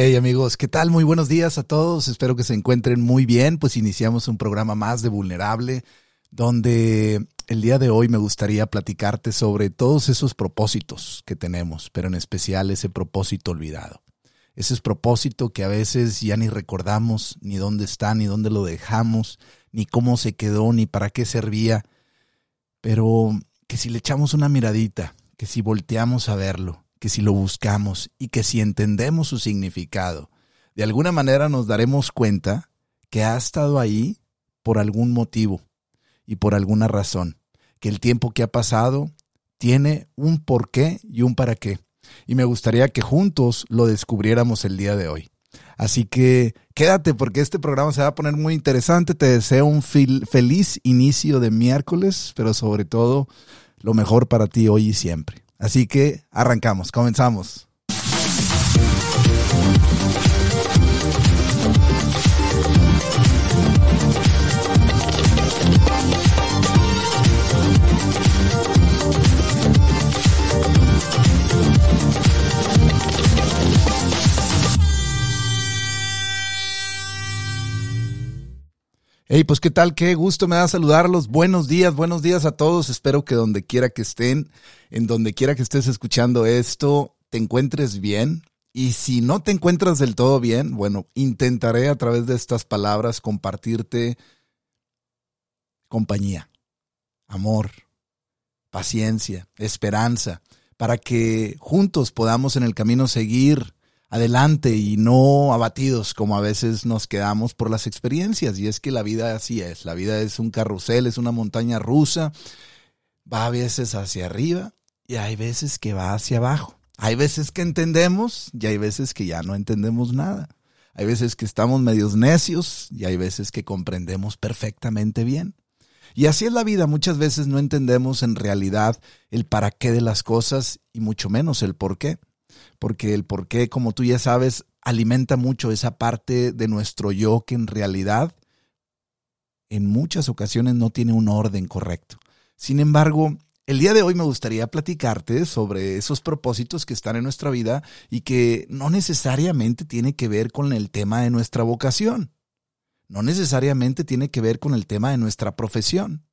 Hey amigos, ¿qué tal? Muy buenos días a todos. Espero que se encuentren muy bien. Pues iniciamos un programa más de Vulnerable, donde el día de hoy me gustaría platicarte sobre todos esos propósitos que tenemos, pero en especial ese propósito olvidado. Ese es propósito que a veces ya ni recordamos ni dónde está, ni dónde lo dejamos, ni cómo se quedó, ni para qué servía. Pero que si le echamos una miradita, que si volteamos a verlo, que si lo buscamos y que si entendemos su significado, de alguna manera nos daremos cuenta que ha estado ahí por algún motivo y por alguna razón, que el tiempo que ha pasado tiene un porqué y un para qué. Y me gustaría que juntos lo descubriéramos el día de hoy. Así que quédate porque este programa se va a poner muy interesante. Te deseo un feliz inicio de miércoles, pero sobre todo lo mejor para ti hoy y siempre. Así que arrancamos, comenzamos. Hey, pues qué tal, qué gusto me da saludarlos. Buenos días, buenos días a todos. Espero que donde quiera que estén, en donde quiera que estés escuchando esto, te encuentres bien. Y si no te encuentras del todo bien, bueno, intentaré a través de estas palabras compartirte compañía, amor, paciencia, esperanza, para que juntos podamos en el camino seguir adelante y no abatidos como a veces nos quedamos por las experiencias. Y es que la vida así es, la vida es un carrusel, es una montaña rusa, va a veces hacia arriba y hay veces que va hacia abajo. Hay veces que entendemos y hay veces que ya no entendemos nada. Hay veces que estamos medios necios y hay veces que comprendemos perfectamente bien. Y así es la vida, muchas veces no entendemos en realidad el para qué de las cosas y mucho menos el por qué porque el por qué, como tú ya sabes, alimenta mucho esa parte de nuestro yo que en realidad en muchas ocasiones no tiene un orden correcto. Sin embargo, el día de hoy me gustaría platicarte sobre esos propósitos que están en nuestra vida y que no necesariamente tiene que ver con el tema de nuestra vocación. No necesariamente tiene que ver con el tema de nuestra profesión.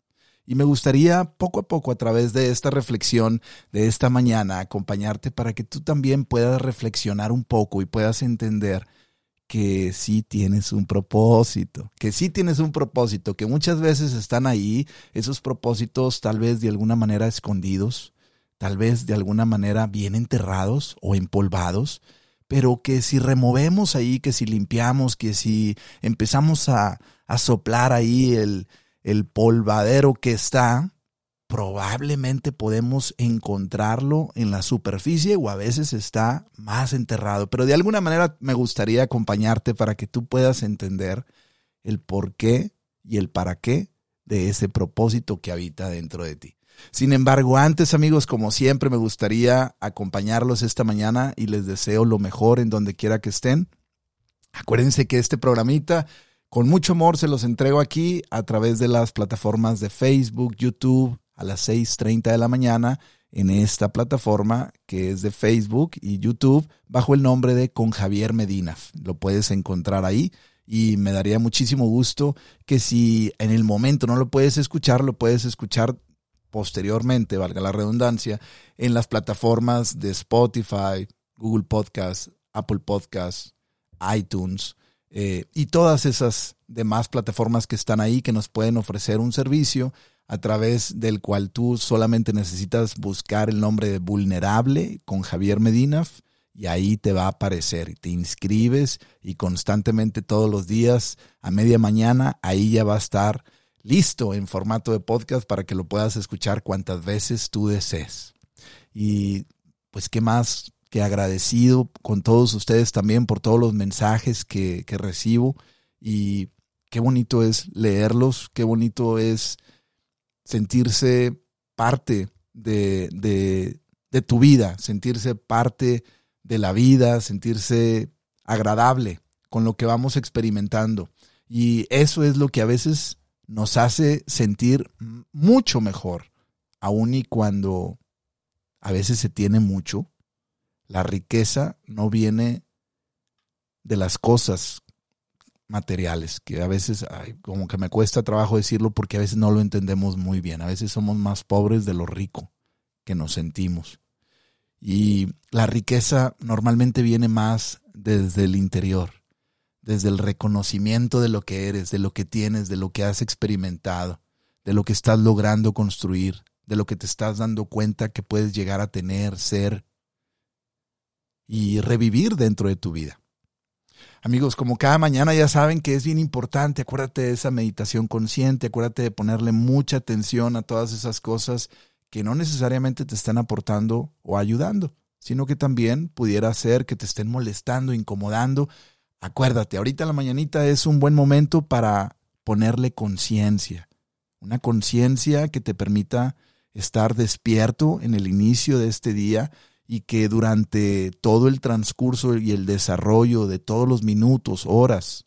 Y me gustaría poco a poco a través de esta reflexión de esta mañana acompañarte para que tú también puedas reflexionar un poco y puedas entender que sí tienes un propósito, que sí tienes un propósito, que muchas veces están ahí, esos propósitos tal vez de alguna manera escondidos, tal vez de alguna manera bien enterrados o empolvados, pero que si removemos ahí, que si limpiamos, que si empezamos a, a soplar ahí el, el polvadero que está, probablemente podemos encontrarlo en la superficie o a veces está más enterrado. Pero de alguna manera me gustaría acompañarte para que tú puedas entender el por qué y el para qué de ese propósito que habita dentro de ti. Sin embargo, antes amigos, como siempre, me gustaría acompañarlos esta mañana y les deseo lo mejor en donde quiera que estén. Acuérdense que este programita con mucho amor se los entrego aquí a través de las plataformas de Facebook, YouTube, a las 6.30 de la mañana en esta plataforma que es de Facebook y YouTube bajo el nombre de Con Javier Medina. Lo puedes encontrar ahí y me daría muchísimo gusto que si en el momento no lo puedes escuchar, lo puedes escuchar posteriormente, valga la redundancia, en las plataformas de Spotify, Google Podcast, Apple Podcast, iTunes, eh, y todas esas demás plataformas que están ahí que nos pueden ofrecer un servicio a través del cual tú solamente necesitas buscar el nombre de vulnerable con Javier Medina y ahí te va a aparecer. Te inscribes y constantemente todos los días a media mañana ahí ya va a estar listo en formato de podcast para que lo puedas escuchar cuantas veces tú desees. Y pues, ¿qué más agradecido con todos ustedes también por todos los mensajes que, recibo y qué bonito es leerlos, qué bonito es sentirse parte de, de, tu vida, sentirse parte de la vida, sentirse agradable con lo que vamos experimentando. Y eso es lo que a veces nos hace sentir mucho mejor, aun y cuando a veces se tiene mucho, la riqueza no viene de las cosas materiales, que a veces como que me cuesta trabajo decirlo porque a veces no lo entendemos muy bien. A veces somos más pobres de lo rico que nos sentimos. Y la riqueza normalmente viene más desde el interior, desde el reconocimiento de lo que eres, de lo que tienes, de lo que has experimentado, de lo que estás logrando construir, de lo que te estás dando cuenta que puedes llegar a tener, ser y revivir dentro de tu vida. Amigos, como cada mañana ya saben que es bien importante, acuérdate de esa meditación consciente, acuérdate de ponerle mucha atención a todas esas cosas que no necesariamente te están aportando o ayudando, sino que también pudiera ser que te estén molestando, incomodando. Acuérdate, ahorita la mañanita es un buen momento para ponerle conciencia, una conciencia que te permita estar despierto en el inicio de este día y que durante todo el transcurso y el desarrollo de todos los minutos, horas,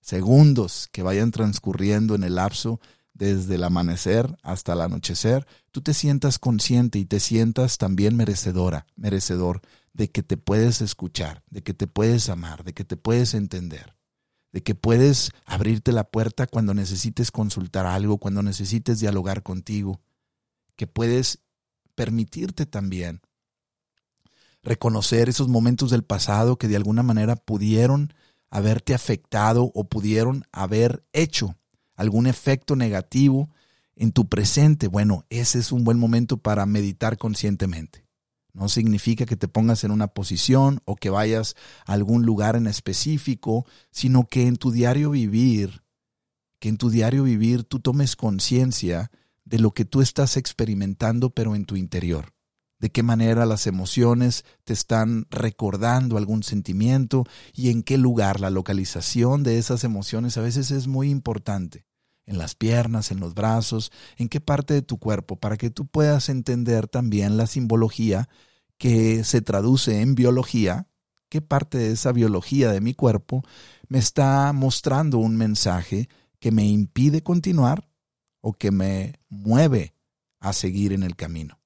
segundos que vayan transcurriendo en el lapso desde el amanecer hasta el anochecer, tú te sientas consciente y te sientas también merecedora, merecedor de que te puedes escuchar, de que te puedes amar, de que te puedes entender, de que puedes abrirte la puerta cuando necesites consultar algo, cuando necesites dialogar contigo, que puedes permitirte también reconocer esos momentos del pasado que de alguna manera pudieron haberte afectado o pudieron haber hecho algún efecto negativo en tu presente. Bueno, ese es un buen momento para meditar conscientemente. No significa que te pongas en una posición o que vayas a algún lugar en específico, sino que en tu diario vivir, que en tu diario vivir tú tomes conciencia de lo que tú estás experimentando pero en tu interior de qué manera las emociones te están recordando algún sentimiento y en qué lugar la localización de esas emociones a veces es muy importante. En las piernas, en los brazos, en qué parte de tu cuerpo, para que tú puedas entender también la simbología que se traduce en biología, qué parte de esa biología de mi cuerpo me está mostrando un mensaje que me impide continuar o que me mueve a seguir en el camino.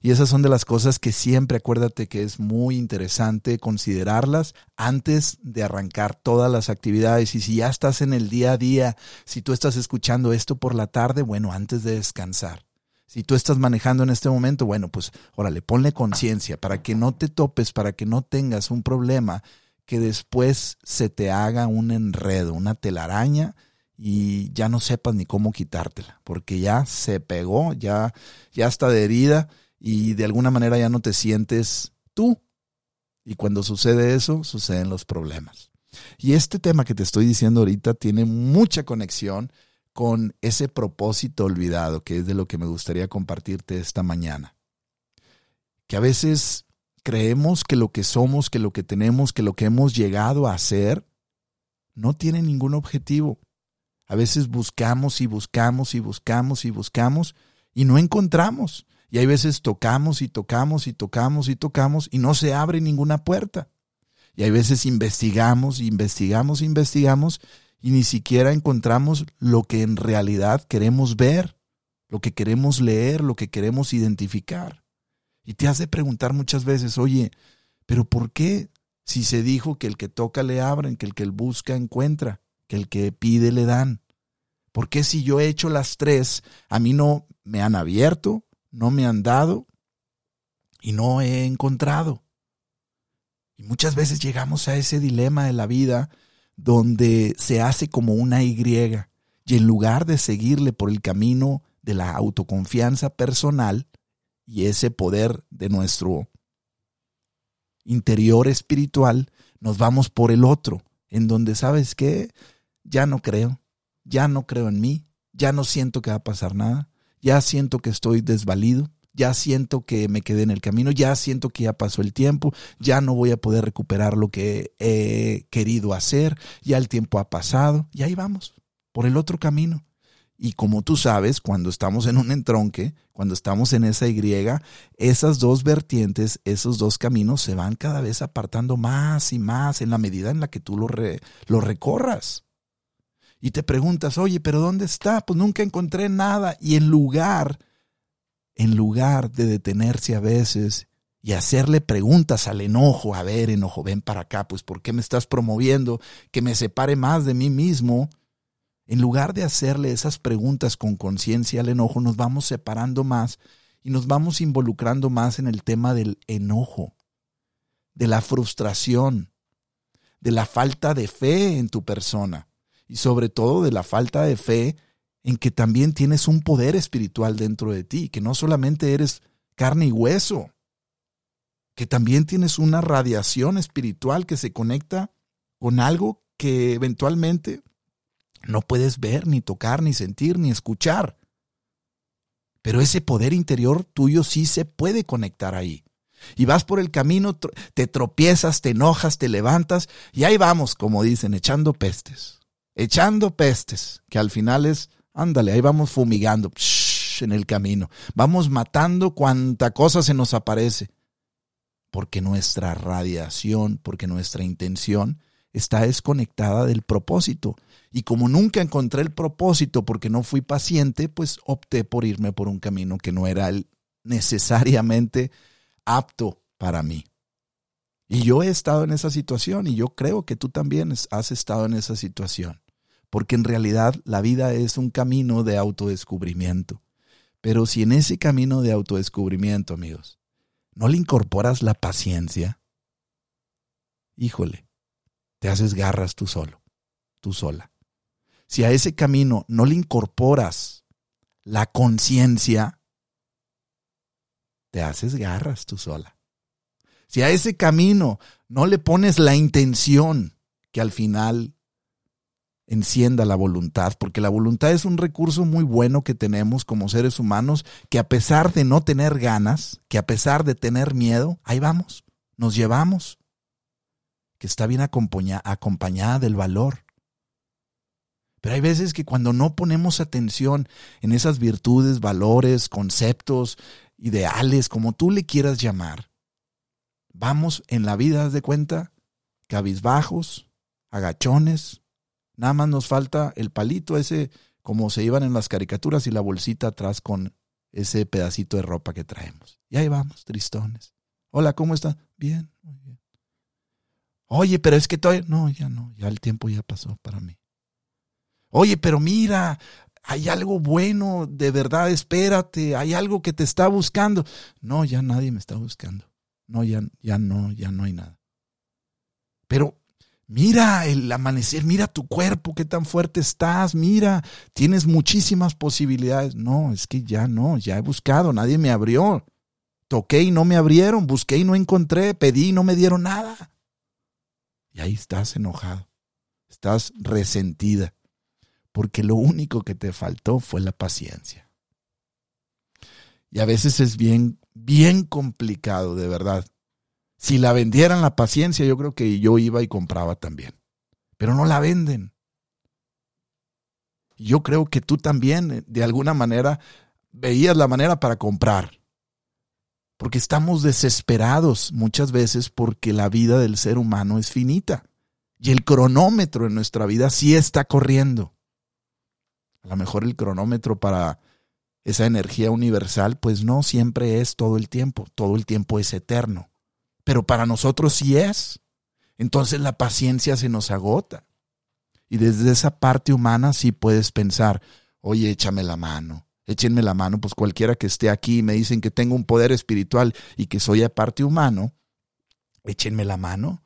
Y esas son de las cosas que siempre acuérdate que es muy interesante considerarlas antes de arrancar todas las actividades. Y si ya estás en el día a día, si tú estás escuchando esto por la tarde, bueno, antes de descansar. Si tú estás manejando en este momento, bueno, pues órale, ponle conciencia para que no te topes, para que no tengas un problema que después se te haga un enredo, una telaraña y ya no sepas ni cómo quitártela, porque ya se pegó, ya, ya está de herida y de alguna manera ya no te sientes tú. Y cuando sucede eso, suceden los problemas. Y este tema que te estoy diciendo ahorita tiene mucha conexión con ese propósito olvidado, que es de lo que me gustaría compartirte esta mañana. Que a veces creemos que lo que somos, que lo que tenemos, que lo que hemos llegado a hacer, no tiene ningún objetivo. A veces buscamos y buscamos y buscamos y buscamos y no encontramos. Y hay veces tocamos y tocamos y tocamos y tocamos y no se abre ninguna puerta. Y hay veces investigamos, investigamos, investigamos y ni siquiera encontramos lo que en realidad queremos ver, lo que queremos leer, lo que queremos identificar. Y te has de preguntar muchas veces, oye, pero ¿por qué si se dijo que el que toca le abren, que el que busca encuentra, que el que pide le dan? ¿Por qué si yo he hecho las tres, a mí no me han abierto, no me han dado y no he encontrado. Y muchas veces llegamos a ese dilema de la vida donde se hace como una Y y en lugar de seguirle por el camino de la autoconfianza personal y ese poder de nuestro interior espiritual, nos vamos por el otro, en donde sabes que ya no creo, ya no creo en mí, ya no siento que va a pasar nada, ya siento que estoy desvalido, ya siento que me quedé en el camino, ya siento que ya pasó el tiempo, ya no voy a poder recuperar lo que he querido hacer, ya el tiempo ha pasado, y ahí vamos, por el otro camino. Y como tú sabes, cuando estamos en un entronque, cuando estamos en esa Y, esas dos vertientes, esos dos caminos se van cada vez apartando más y más en la medida en la que tú lo, lo recorras y te preguntas, oye, pero ¿dónde está? Pues nunca encontré nada. Y en lugar, en lugar de detenerse a veces y hacerle preguntas al enojo. A ver, enojo, ven para acá, pues ¿por qué me estás promoviendo que me separe más de mí mismo? En lugar de hacerle esas preguntas con conciencia al enojo, nos vamos separando más y nos vamos involucrando más en el tema del enojo, de la frustración, de la falta de fe en tu persona y sobre todo de la falta de fe en que también tienes un poder espiritual dentro de ti, que no solamente eres carne y hueso, que también tienes una radiación espiritual que se conecta con algo que eventualmente no puedes ver, ni tocar, ni sentir, ni escuchar. Pero ese poder interior tuyo sí se puede conectar ahí. Y vas por el camino, te tropiezas, te enojas, te levantas y ahí vamos, como dicen, echando pestes. Echando pestes, que al final es, ándale, ahí vamos fumigando en el camino. Vamos matando cuanta cosa se nos aparece. Porque nuestra radiación, porque nuestra intención está desconectada del propósito. Y como nunca encontré el propósito porque no fui paciente, pues opté por irme por un camino que no era necesariamente apto para mí. Y yo he estado en esa situación y yo creo que tú también has estado en esa situación, porque en realidad la vida es un camino de autodescubrimiento. Pero si en ese camino de autodescubrimiento, amigos, no le incorporas la paciencia, híjole, te haces garras tú solo, tú sola. Si a ese camino no le incorporas la conciencia, te haces garras tú sola. Si a ese camino no le pones la intención que al final encienda la voluntad, porque la voluntad es un recurso muy bueno que tenemos como seres humanos, que a pesar de no tener ganas, que a pesar de tener miedo, ahí vamos, nos llevamos, que está bien acompañada del valor. Pero hay veces que cuando no ponemos atención en esas virtudes, valores, conceptos, ideales, como tú le quieras llamar. Vamos en la vida, haz de cuenta, cabizbajos, agachones. Nada más nos falta el palito ese, como se iban en las caricaturas, y la bolsita atrás con ese pedacito de ropa que traemos. Y ahí vamos, tristones. Hola, ¿cómo está? Bien, muy bien. Oye, pero es que todavía... No, ya no, ya el tiempo ya pasó para mí. Oye, pero mira, hay algo bueno, de verdad, espérate, hay algo que te está buscando. No, ya nadie me está buscando. No, ya, ya no, ya no hay nada. Pero mira el amanecer, mira tu cuerpo, qué tan fuerte estás, mira, tienes muchísimas posibilidades. No, es que ya no, ya he buscado, nadie me abrió. Toqué y no me abrieron, busqué y no encontré, pedí y no me dieron nada. Y ahí estás enojado, estás resentida porque lo único que te faltó fue la paciencia. Y a veces es bien, bien complicado, de verdad. Si la vendieran la paciencia, yo creo que yo iba y compraba también. Pero no la venden. Yo creo que tú también, de alguna manera, veías la manera para comprar. Porque estamos desesperados muchas veces porque la vida del ser humano es finita. Y el cronómetro en nuestra vida sí está corriendo. A lo mejor el cronómetro para esa energía universal, pues no siempre es todo el tiempo, todo el tiempo es eterno. Pero para nosotros sí es. Entonces la paciencia se nos agota. Y desde esa parte humana sí puedes pensar, oye, échame la mano, échenme la mano, pues cualquiera que esté aquí y me dicen que tengo un poder espiritual y que soy aparte humano, échenme la mano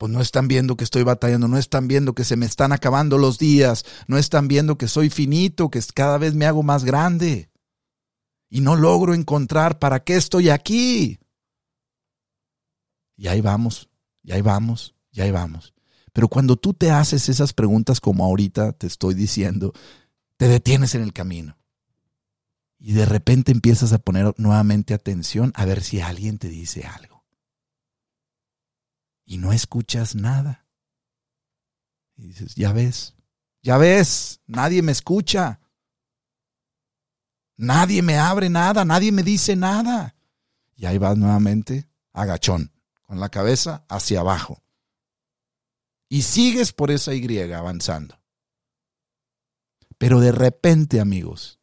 pues no están viendo que estoy batallando, no están viendo que se me están acabando los días, no están viendo que soy finito, que cada vez me hago más grande. Y no logro encontrar para qué estoy aquí. Y ahí vamos, y ahí vamos, y ahí vamos. Pero cuando tú te haces esas preguntas como ahorita te estoy diciendo, te detienes en el camino. Y de repente empiezas a poner nuevamente atención a ver si alguien te dice algo y no escuchas nada. Y dices, ya ves, ya ves, nadie me escucha. Nadie me abre nada, nadie me dice nada. Y ahí vas nuevamente, agachón, con la cabeza hacia abajo. Y sigues por esa Y avanzando. Pero de repente, amigos,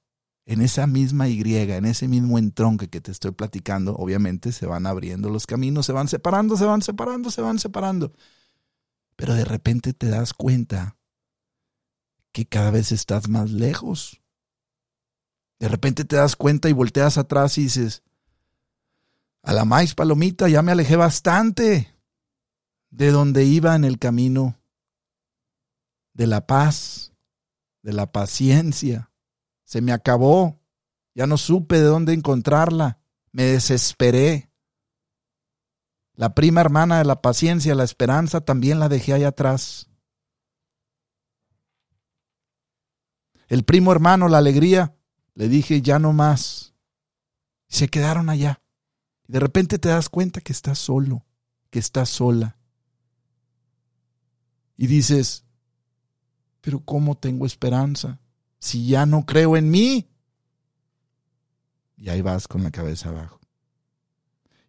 en esa misma Y, en ese mismo entronque que te estoy platicando, obviamente se van abriendo los caminos, se van separando, se van separando, se van separando. Pero de repente te das cuenta que cada vez estás más lejos. De repente te das cuenta y volteas atrás y dices, a la maíz palomita ya me alejé bastante de donde iba en el camino de la paz, de la paciencia. Se me acabó. Ya no supe de dónde encontrarla. Me desesperé. La prima hermana de la paciencia, la esperanza, también la dejé ahí atrás. El primo hermano, la alegría, le dije ya no más. Se quedaron allá. Y de repente te das cuenta que estás solo, que estás sola. Y dices, pero ¿cómo tengo esperanza si ya no creo en mí? Y ahí vas con la cabeza abajo.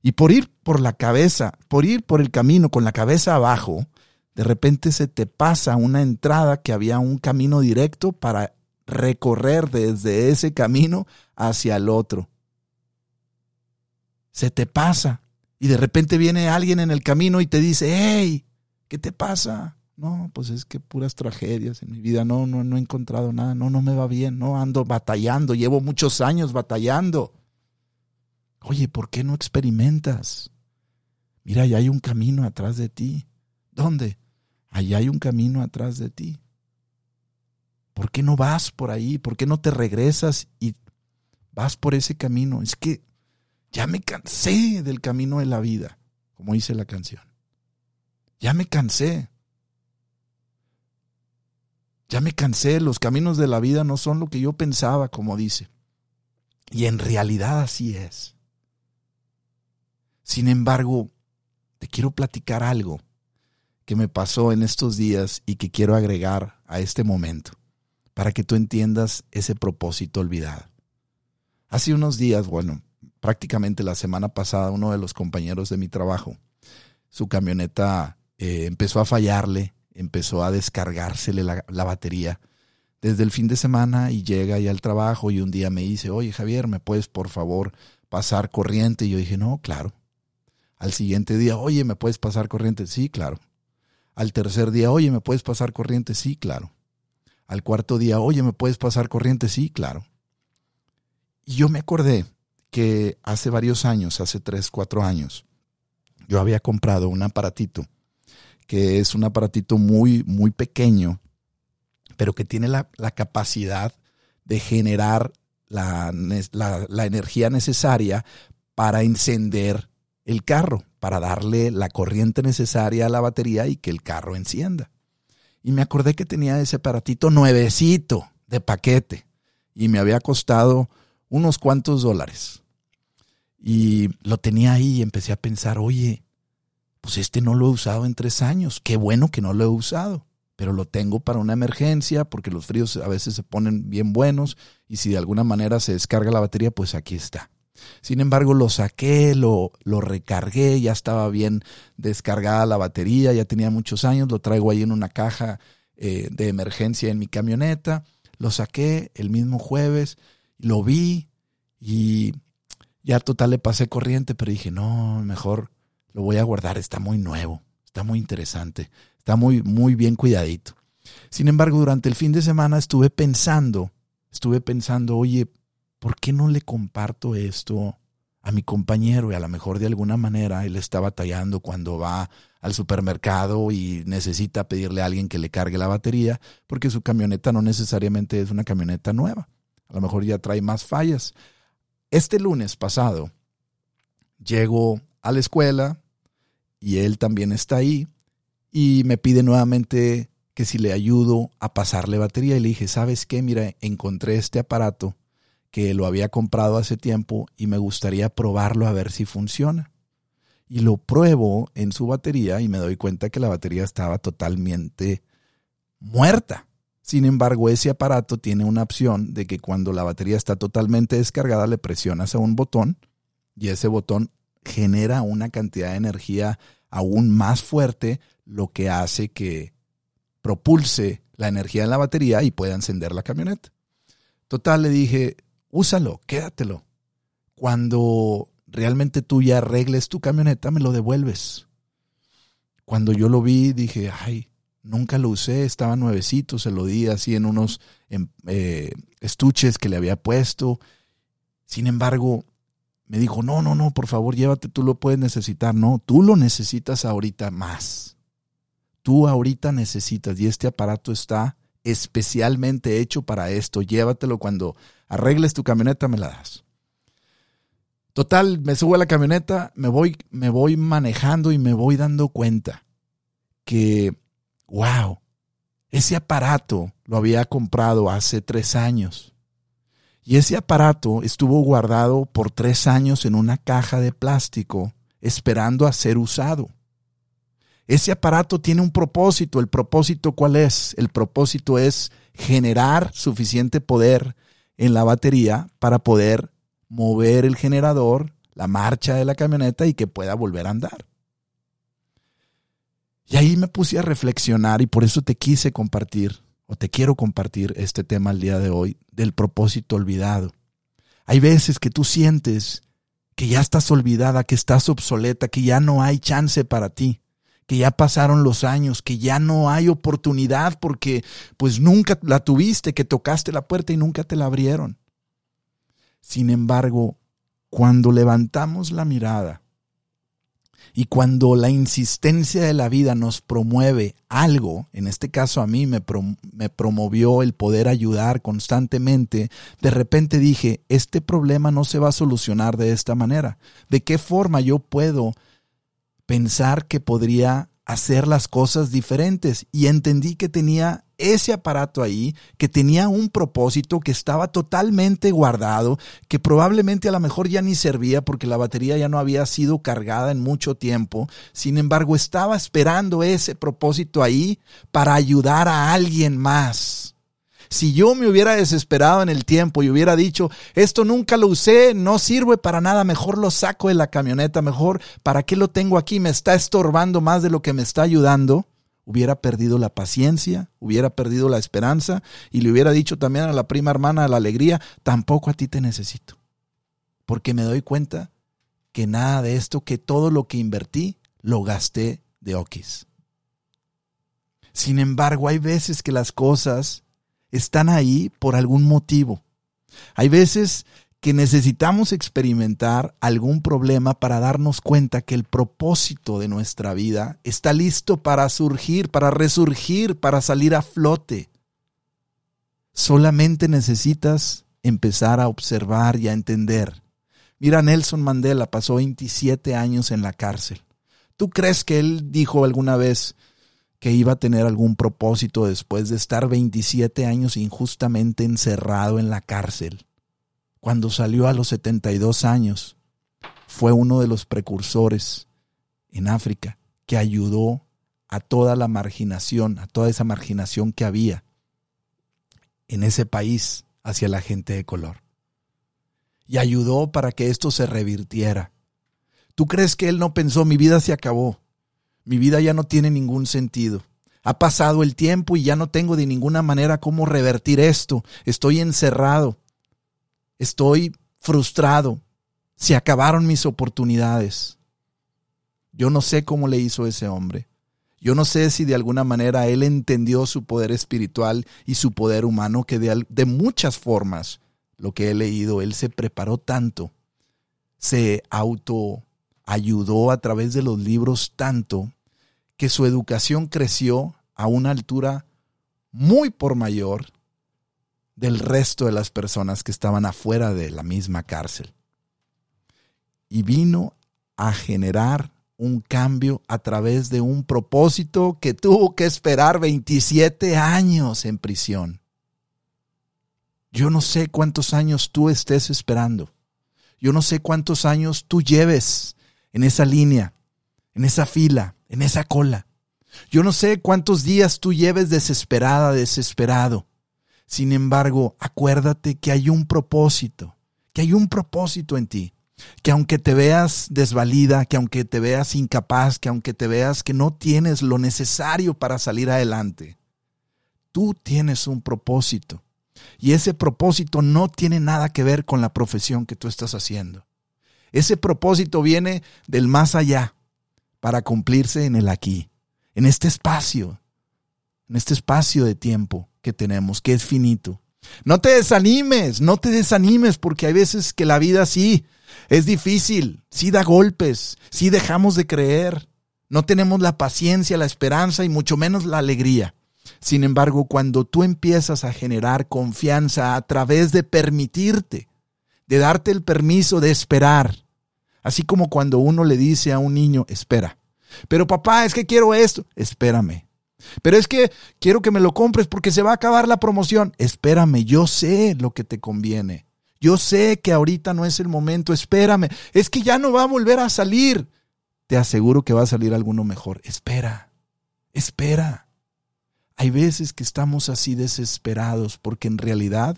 Y por ir por la cabeza, por ir por el camino con la cabeza abajo, de repente se te pasa una entrada que había un camino directo para recorrer desde ese camino hacia el otro. Se te pasa y de repente viene alguien en el camino y te dice, hey, ¿qué te pasa? No, pues es que puras tragedias en mi vida, no, no, no he encontrado nada, no, no me va bien, no, ando batallando, llevo muchos años batallando. Oye, ¿por qué no experimentas? Mira, allá hay un camino atrás de ti. ¿Dónde? Allá hay un camino atrás de ti. ¿Por qué no vas por ahí? ¿Por qué no te regresas y vas por ese camino? Es que ya me cansé del camino de la vida, como dice la canción. Ya me cansé. Ya me cansé, los caminos de la vida no son lo que yo pensaba, como dice. Y en realidad así es. Sin embargo, te quiero platicar algo que me pasó en estos días y que quiero agregar a este momento para que tú entiendas ese propósito olvidado. Hace unos días, bueno, prácticamente la semana pasada, uno de los compañeros de mi trabajo, su camioneta eh, empezó a fallarle, empezó a descargársele la, la, batería desde el fin de semana y llega ahí al trabajo y un día me dice, oye Javier, ¿me puedes por favor pasar corriente? Y yo dije, no, claro. Al siguiente día, oye, ¿me puedes pasar corriente? Sí, claro. Al tercer día, oye, ¿me puedes pasar corriente? Sí, claro. Al cuarto día, oye, ¿me puedes pasar corriente? Sí, claro. Y yo me acordé que hace varios años, hace tres, cuatro años, yo había comprado un aparatito, que es un aparatito muy, muy pequeño, pero que tiene la, la capacidad de generar la, la, la energía necesaria para encender el carro, para darle la corriente necesaria a la batería y que el carro encienda y me acordé que tenía ese aparatito nuevecito de paquete y me había costado unos cuantos dólares. Y lo tenía ahí y empecé a pensar, oye, pues este no lo he usado en tres años, qué bueno que no lo he usado, pero lo tengo para una emergencia porque los fríos a veces se ponen bien buenos y si de alguna manera se descarga la batería, pues aquí está. Sin embargo, lo saqué, lo, lo recargué, ya estaba bien descargada la batería, ya tenía muchos años, lo traigo ahí en una caja eh, de emergencia en mi camioneta, lo saqué el mismo jueves, lo vi y ya total le pasé corriente, pero dije, no, mejor lo voy a guardar, está muy nuevo, está muy interesante, está muy, muy bien cuidadito. Sin embargo, durante el fin de semana estuve pensando, estuve pensando, oye, ¿por qué no le comparto esto a mi compañero? Y a lo mejor de alguna manera él está batallando cuando va al supermercado y necesita pedirle a alguien que le cargue la batería, porque su camioneta no necesariamente es una camioneta nueva. A lo mejor ya trae más fallas. Este lunes pasado llego a la escuela y él también está ahí y me pide nuevamente que si le ayudo a pasarle batería y le dije, ¿sabes qué? Mira, encontré este aparato que lo había comprado hace tiempo y me gustaría probarlo a ver si funciona. Y lo pruebo en su batería y me doy cuenta que la batería estaba totalmente muerta. Sin embargo, ese aparato tiene una opción de que cuando la batería está totalmente descargada le presionas a un botón y ese botón genera una cantidad de energía aún más fuerte, lo que hace que propulse la energía en la batería y pueda encender la camioneta. Total, le dije, úsalo, quédatelo. Cuando realmente tú ya arregles tu camioneta, me lo devuelves. Cuando yo lo vi, dije, ay, nunca lo usé, estaba nuevecito, se lo di así en unos em, eh, estuches que le había puesto. Sin embargo, me dijo, no, no, no, por favor, llévate, tú lo puedes necesitar. No, tú lo necesitas ahorita más. Tú ahorita necesitas y este aparato está especialmente hecho para esto. Llévatelo cuando arregles tu camioneta, me la das. Total, me subo a la camioneta, me voy, me voy manejando y me voy dando cuenta que, wow, ese aparato lo había comprado hace tres años. Y ese aparato estuvo guardado por tres años en una caja de plástico, esperando a ser usado. Ese aparato tiene un propósito. ¿El propósito cuál es? El propósito es generar suficiente poder en la batería para poder mover el generador, la marcha de la camioneta y que pueda volver a andar. Y ahí me puse a reflexionar y por eso te quise compartir o te quiero compartir este tema el día de hoy del propósito olvidado. Hay veces que tú sientes que ya estás olvidada, que estás obsoleta, que ya no hay chance para ti, que ya pasaron los años, que ya no hay oportunidad porque pues nunca la tuviste, que tocaste la puerta y nunca te la abrieron. Sin embargo, cuando levantamos la mirada y cuando la insistencia de la vida nos promueve algo, en este caso a mí me, promovió el poder ayudar constantemente, de repente dije, este problema no se va a solucionar de esta manera. ¿De qué forma yo puedo pensar que podría hacer las cosas diferentes? Y entendí que tenía ese aparato ahí, que tenía un propósito, que estaba totalmente guardado, que probablemente a lo mejor ya ni servía porque la batería ya no había sido cargada en mucho tiempo. Sin embargo, estaba esperando ese propósito ahí para ayudar a alguien más. Si yo me hubiera desesperado en el tiempo y hubiera dicho, esto nunca lo usé, no sirve para nada, mejor lo saco de la camioneta, mejor, ¿para qué lo tengo aquí? Me está estorbando más de lo que me está ayudando hubiera perdido la paciencia, hubiera perdido la esperanza y le hubiera dicho también a la prima hermana la alegría, tampoco a ti te necesito. Porque me doy cuenta que nada de esto, que todo lo que invertí, lo gasté de okis. Sin embargo, hay veces que las cosas están ahí por algún motivo. Hay veces que necesitamos experimentar algún problema para darnos cuenta que el propósito de nuestra vida está listo para surgir, para resurgir, para salir a flote. Solamente necesitas empezar a observar y a entender. Mira, Nelson Mandela pasó 27 años en la cárcel. ¿Tú crees que él dijo alguna vez que iba a tener algún propósito después de estar 27 años injustamente encerrado en la cárcel? Cuando salió a los 72 años, fue uno de los precursores en África que ayudó a toda la marginación, a toda esa marginación que había en ese país hacia la gente de color. Y ayudó para que esto se revirtiera. ¿Tú crees que él no pensó, mi vida se acabó? Mi vida ya no tiene ningún sentido. Ha pasado el tiempo y ya no tengo de ninguna manera cómo revertir esto. Estoy encerrado. Estoy frustrado. Se acabaron mis oportunidades. Yo no sé cómo le hizo ese hombre. Yo no sé si de alguna manera él entendió su poder espiritual y su poder humano, que de, de, muchas formas, lo que he leído, él se preparó tanto, se auto ayudó a través de los libros tanto, que su educación creció a una altura muy por mayor del resto de las personas que estaban afuera de la misma cárcel. Y vino a generar un cambio a través de un propósito que tuvo que esperar 27 años en prisión. Yo no sé cuántos años tú estés esperando. Yo no sé cuántos años tú lleves en esa línea, en esa fila, en esa cola. Yo no sé cuántos días tú lleves desesperada, desesperado. Sin embargo, acuérdate que hay un propósito, que hay un propósito en ti, que aunque te veas desvalida, que aunque te veas incapaz, que aunque te veas que no tienes lo necesario para salir adelante, tú tienes un propósito. Y ese propósito no tiene nada que ver con la profesión que tú estás haciendo. Ese propósito viene del más allá para cumplirse en el aquí, en este espacio, en este espacio de tiempo que tenemos, que es finito. No te desanimes, no te desanimes, porque hay veces que la vida sí es difícil, sí da golpes, sí dejamos de creer, no tenemos la paciencia, la esperanza y mucho menos la alegría. Sin embargo, cuando tú empiezas a generar confianza a través de permitirte, de darte el permiso de esperar, así como cuando uno le dice a un niño, espera, pero papá, es que quiero esto, espérame. Pero es que quiero que me lo compres porque se va a acabar la promoción. Espérame, yo sé lo que te conviene. Yo sé que ahorita no es el momento, espérame. Es que ya no va a volver a salir. Te aseguro que va a salir alguno mejor. Espera, espera. Hay veces que estamos así desesperados porque en realidad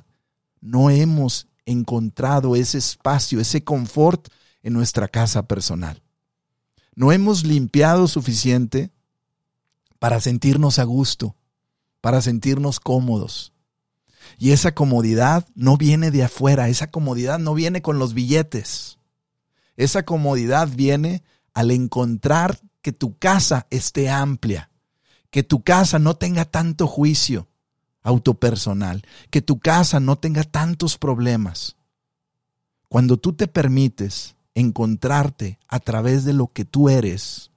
no hemos encontrado ese espacio, ese confort en nuestra casa personal. No hemos limpiado suficiente para sentirnos a gusto, para sentirnos cómodos. Y esa comodidad no viene de afuera, esa comodidad no viene con los billetes. Esa comodidad viene al encontrar que tu casa esté amplia, que tu casa no tenga tanto juicio autopersonal, que tu casa no tenga tantos problemas. Cuando tú te permites encontrarte a través de lo que tú eres,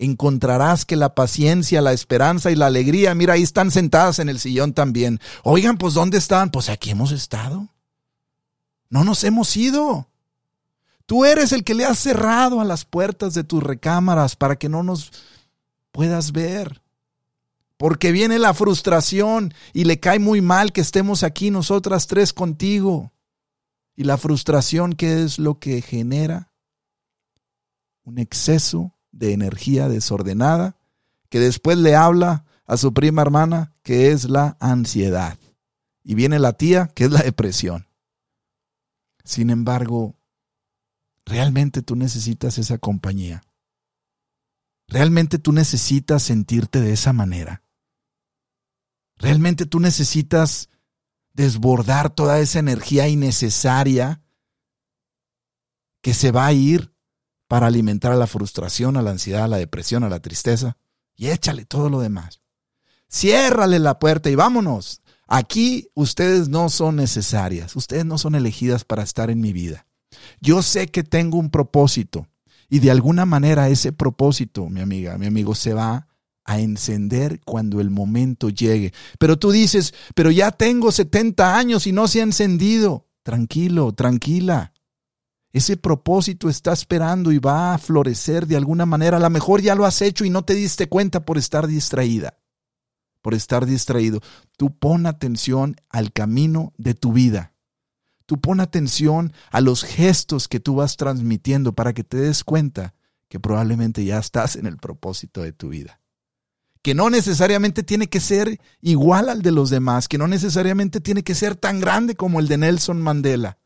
encontrarás que la paciencia, la esperanza y la alegría, mira, ahí están sentadas en el sillón también. Oigan, pues ¿dónde están? Pues aquí hemos estado. No nos hemos ido. Tú eres el que le has cerrado a las puertas de tus recámaras para que no nos puedas ver porque viene la frustración y le cae muy mal que estemos aquí nosotras tres contigo. Y la frustración, ¿qué es lo que genera? Un exceso de energía desordenada que después le habla a su prima hermana, que es la ansiedad. Y viene la tía, que es la depresión. Sin embargo, realmente tú necesitas esa compañía. Realmente tú necesitas sentirte de esa manera. Realmente tú necesitas desbordar toda esa energía innecesaria que se va a ir para alimentar a la frustración, a la ansiedad, a la depresión, a la tristeza. Y échale todo lo demás. Ciérrale la puerta y vámonos. Aquí ustedes no son necesarias, ustedes no son elegidas para estar en mi vida. Yo sé que tengo un propósito y de alguna manera ese propósito, mi amiga, mi amigo, se va a encender cuando el momento llegue. Pero tú dices, pero ya tengo 70 años y no se ha encendido. Tranquilo, tranquila. Ese propósito está esperando y va a florecer de alguna manera. A lo mejor ya lo has hecho y no te diste cuenta por estar distraída. Por estar distraído. Tú pon atención al camino de tu vida. Tú pon atención a los gestos que tú vas transmitiendo para que te des cuenta que probablemente ya estás en el propósito de tu vida que no necesariamente tiene que ser igual al de los demás, que no necesariamente tiene que ser tan grande como el de Nelson Mandela,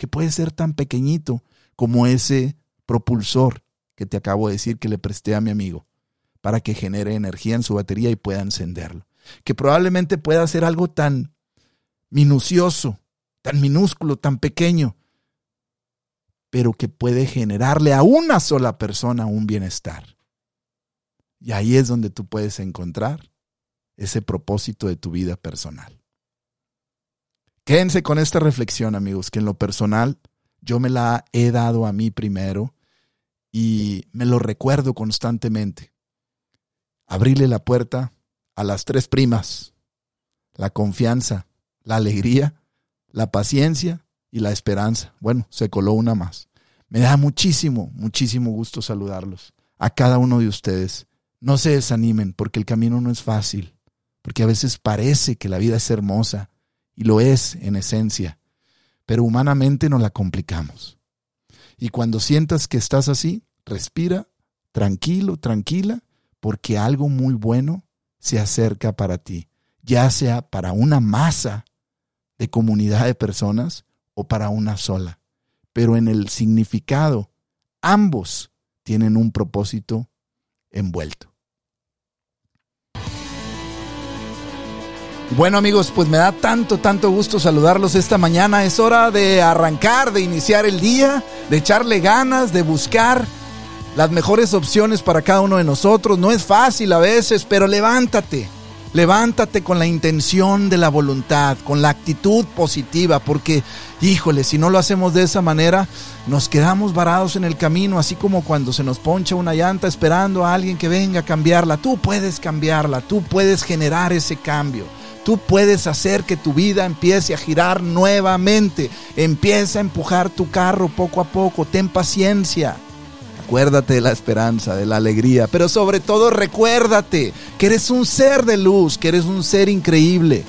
que puede ser tan pequeñito como ese propulsor que te acabo de decir que le presté a mi amigo, para que genere energía en su batería y pueda encenderlo. Que probablemente pueda ser algo tan minucioso, tan minúsculo, tan pequeño, pero que puede generarle a una sola persona un bienestar. Y ahí es donde tú puedes encontrar ese propósito de tu vida personal. Quédense con esta reflexión, amigos, que en lo personal yo me la he dado a mí primero y me lo recuerdo constantemente. Abrirle la puerta a las tres primas, la confianza, la alegría, la paciencia y la esperanza. Bueno, se coló una más. Me da muchísimo, muchísimo gusto saludarlos, a cada uno de ustedes. No se desanimen porque el camino no es fácil, porque a veces parece que la vida es hermosa y lo es en esencia, pero humanamente nos la complicamos. Y cuando sientas que estás así, respira, tranquilo, tranquila, porque algo muy bueno se acerca para ti, ya sea para una masa de comunidad de personas o para una sola. Pero en el significado, ambos tienen un propósito envuelto. Bueno amigos, pues me da tanto, tanto gusto saludarlos esta mañana. Es hora de arrancar, de iniciar el día, de echarle ganas, de buscar las mejores opciones para cada uno de nosotros. No es fácil a veces, pero levántate. Levántate con la intención de la voluntad, con la actitud positiva, porque, híjole, si no lo hacemos de esa manera, nos quedamos varados en el camino, así como cuando se nos poncha una llanta esperando a alguien que venga a cambiarla. Tú puedes cambiarla, tú puedes generar ese cambio. Tú puedes hacer que tu vida empiece a girar nuevamente. Empieza a empujar tu carro poco a poco. Ten paciencia. Acuérdate de la esperanza, de la alegría, pero sobre todo recuérdate que eres un ser de luz, que eres un ser increíble,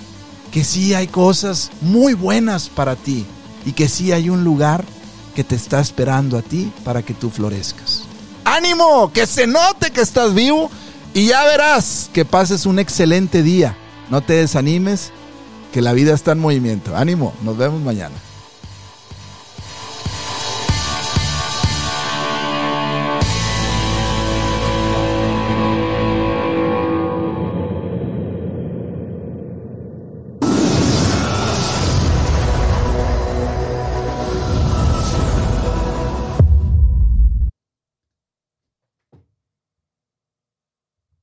que sí hay cosas muy buenas para ti y que sí hay un lugar que te está esperando a ti para que tú florezcas. ánimo, que se note que estás vivo y ya verás que pases un excelente día. No te desanimes, que la vida está en movimiento. Ánimo, nos vemos mañana.